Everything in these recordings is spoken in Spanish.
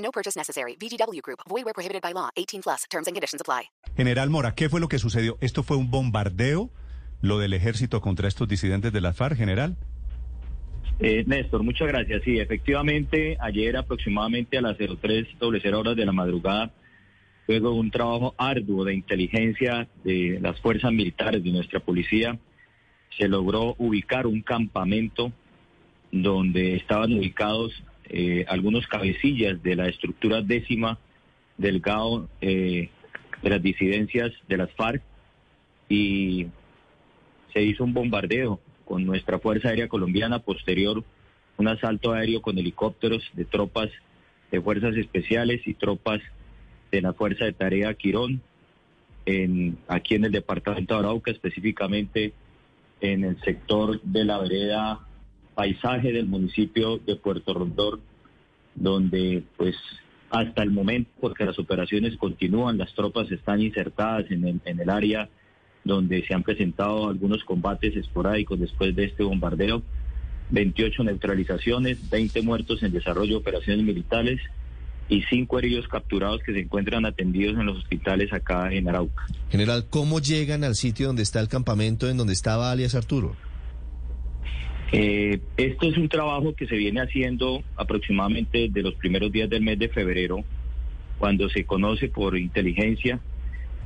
No purchase necessary. VGW Group. Void where prohibited by law. 18 plus. Terms and conditions apply. General Mora, ¿qué fue lo que sucedió? ¿Esto fue un bombardeo, lo del ejército contra estos disidentes de la FARC, general? Eh, Néstor, muchas gracias. Sí, efectivamente, ayer aproximadamente a las 03.00 horas de la madrugada, luego de un trabajo arduo de inteligencia de las fuerzas militares de nuestra policía, se logró ubicar un campamento donde estaban ubicados eh, algunos cabecillas de la estructura décima del GAO eh, de las disidencias de las FARC y se hizo un bombardeo con nuestra Fuerza Aérea Colombiana, posterior un asalto aéreo con helicópteros de tropas de fuerzas especiales y tropas de la Fuerza de Tarea Quirón, en, aquí en el departamento de Arauca, específicamente en el sector de la vereda paisaje del municipio de Puerto Rondón, donde pues hasta el momento, porque las operaciones continúan, las tropas están insertadas en el, en área donde se han presentado algunos combates esporádicos después de este bombardeo, 28 neutralizaciones, 20 muertos en desarrollo de operaciones militares y 5 heridos capturados que se encuentran atendidos en los hospitales acá en Arauca. General, ¿cómo llegan al sitio donde está el campamento en donde estaba alias Arturo? Eh, esto es un trabajo que se viene haciendo aproximadamente de los primeros días del mes de febrero, cuando se conoce por inteligencia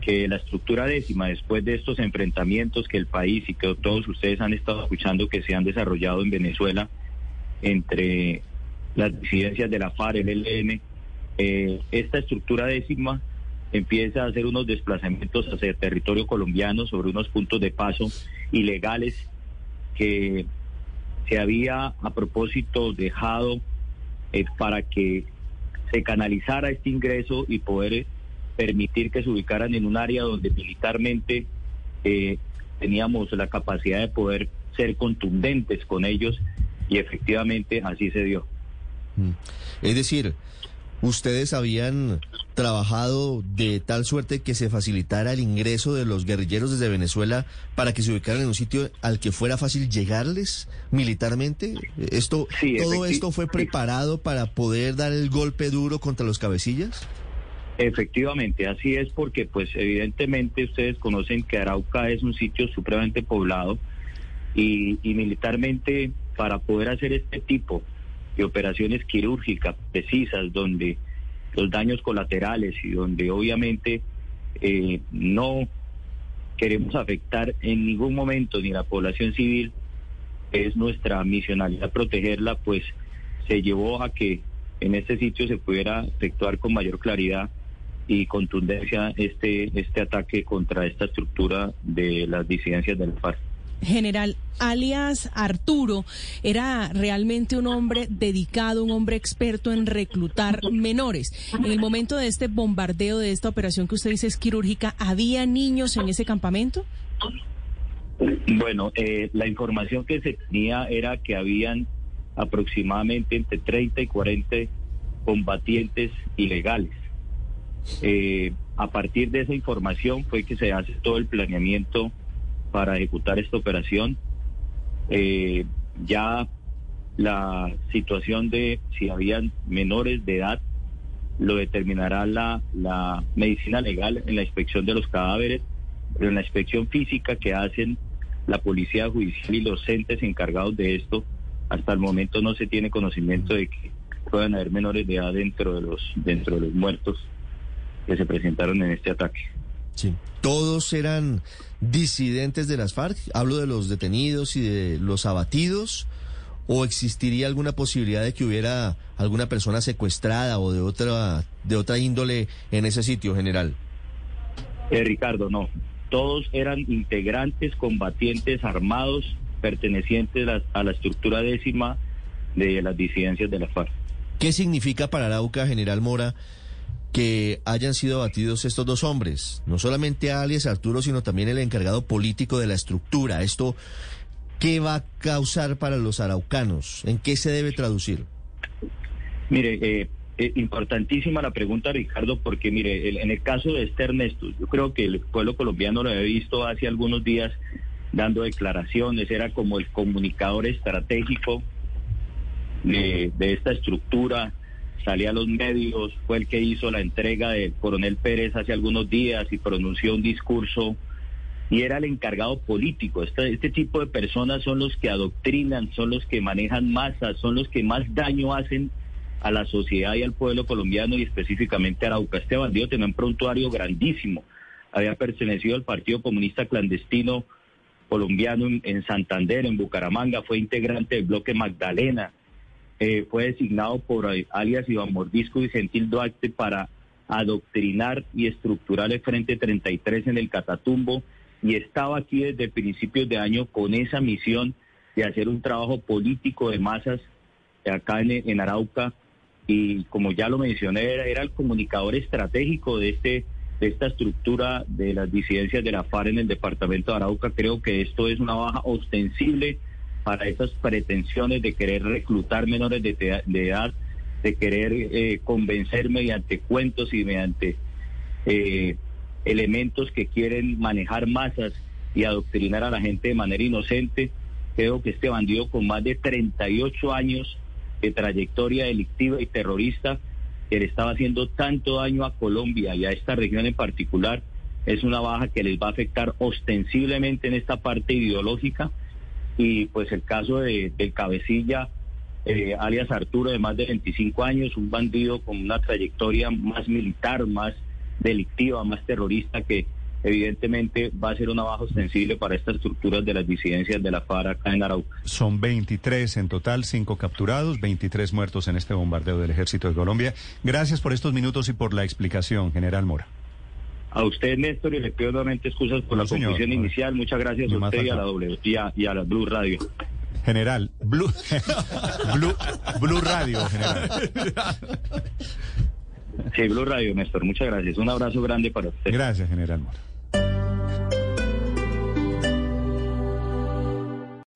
que la estructura décima, después de estos enfrentamientos que el país y que todos ustedes han estado escuchando que se han desarrollado en Venezuela entre las disidencias de la FARC, el ELN, eh, esta estructura décima empieza a hacer unos desplazamientos hacia el territorio colombiano sobre unos puntos de paso ilegales que se había a propósito dejado eh, para que se canalizara este ingreso y poder permitir que se ubicaran en un área donde militarmente eh, teníamos la capacidad de poder ser contundentes con ellos y efectivamente así se dio. Es decir, ustedes habían trabajado de tal suerte que se facilitara el ingreso de los guerrilleros desde Venezuela para que se ubicaran en un sitio al que fuera fácil llegarles militarmente. Esto, Sí, todo esto fue preparado para poder dar el golpe duro contra los cabecillas. Efectivamente, así es porque pues evidentemente ustedes conocen que Arauca es un sitio supremamente poblado y, y militarmente para poder hacer este tipo de operaciones quirúrgicas precisas donde los daños colaterales y donde obviamente eh, no queremos afectar en ningún momento ni la población civil, es nuestra misionalidad protegerla, pues se llevó a que en este sitio se pudiera efectuar con mayor claridad y contundencia este, este ataque contra esta estructura de las disidencias del FARC. General, alias Arturo, era realmente un hombre dedicado, un hombre experto en reclutar menores. En el momento de este bombardeo, de esta operación que usted dice es quirúrgica, ¿había niños en ese campamento? Bueno, eh, la información que se tenía era que habían aproximadamente entre 30 y 40 combatientes ilegales. Eh, a partir de esa información fue que se hace todo el planeamiento para ejecutar esta operación. Eh, ya la situación de si habían menores de edad lo determinará la, la medicina legal en la inspección de los cadáveres, pero en la inspección física que hacen la policía judicial y los entes encargados de esto, hasta el momento no se tiene conocimiento de que puedan haber menores de edad dentro de los dentro de los muertos que se presentaron en este ataque. Sí. Todos eran disidentes de las FARC. Hablo de los detenidos y de los abatidos. ¿O existiría alguna posibilidad de que hubiera alguna persona secuestrada o de otra de otra índole en ese sitio, general? Eh, Ricardo, no. Todos eran integrantes, combatientes armados, pertenecientes a la, a la estructura décima de las disidencias de la FARC. ¿Qué significa para Arauca, General Mora, que hayan sido abatidos estos dos hombres? No solamente alias Arturo, sino también el encargado político de la estructura. ¿Esto qué va a causar para los araucanos? ¿En qué se debe traducir? Mire, eh, eh, importantísima la pregunta, Ricardo, porque mire, el- en el caso de este Ernesto, yo creo que el pueblo colombiano lo había visto hace algunos días dando declaraciones, era como el comunicador estratégico de, de esta estructura, salía a los medios, fue el que hizo la entrega del coronel Pérez hace algunos días y pronunció un discurso y era el encargado político. Este, este tipo de personas son los que adoctrinan, son los que manejan masas, son los que más daño hacen a la sociedad y al pueblo colombiano y específicamente a Arauca. Este bandido tenía un prontuario grandísimo. Había pertenecido al Partido Comunista Clandestino colombiano en, en Santander, en Bucaramanga, fue integrante del bloque Magdalena, eh, fue designado por alias Iván Mordisco y Gentil Duarte para adoctrinar y estructurar el Frente 33 en el Catatumbo y estaba aquí desde principios de año con esa misión de hacer un trabajo político de masas acá en, en Arauca. Y como ya lo mencioné era, era el comunicador estratégico de este de esta estructura de las disidencias de la FARC en el departamento de Arauca. Creo que esto es una baja ostensible para esas pretensiones de querer reclutar menores de, edad de querer eh, convencer mediante cuentos y mediante eh, elementos que quieren manejar masas y adoctrinar a la gente de manera inocente. Creo que este bandido con más de 38 años de trayectoria delictiva y terrorista, que le estaba haciendo tanto daño a Colombia y a esta región en particular, es una baja que les va a afectar ostensiblemente en esta parte ideológica. Y pues el caso de, del cabecilla, eh, alias Arturo, de más de 25 años, un bandido con una trayectoria más militar, más delictiva, más terrorista, que evidentemente va a ser una baja ostensible para estas estructuras de las disidencias de la FARC acá en Arauca. Son 23 en total, 5 capturados, 23 muertos en este bombardeo del ejército de Colombia. Gracias por estos minutos y por la explicación, General Mora. A usted, Néstor, y le pido nuevamente excusas por No, la señor. confusión inicial. Muchas gracias a usted y a la. W y a, y a la Blue Radio. General, Blue, Blue, Blue Radio, General. Sí, Blue Radio, Néstor. Muchas gracias. Un abrazo grande para usted. Gracias, General Mora.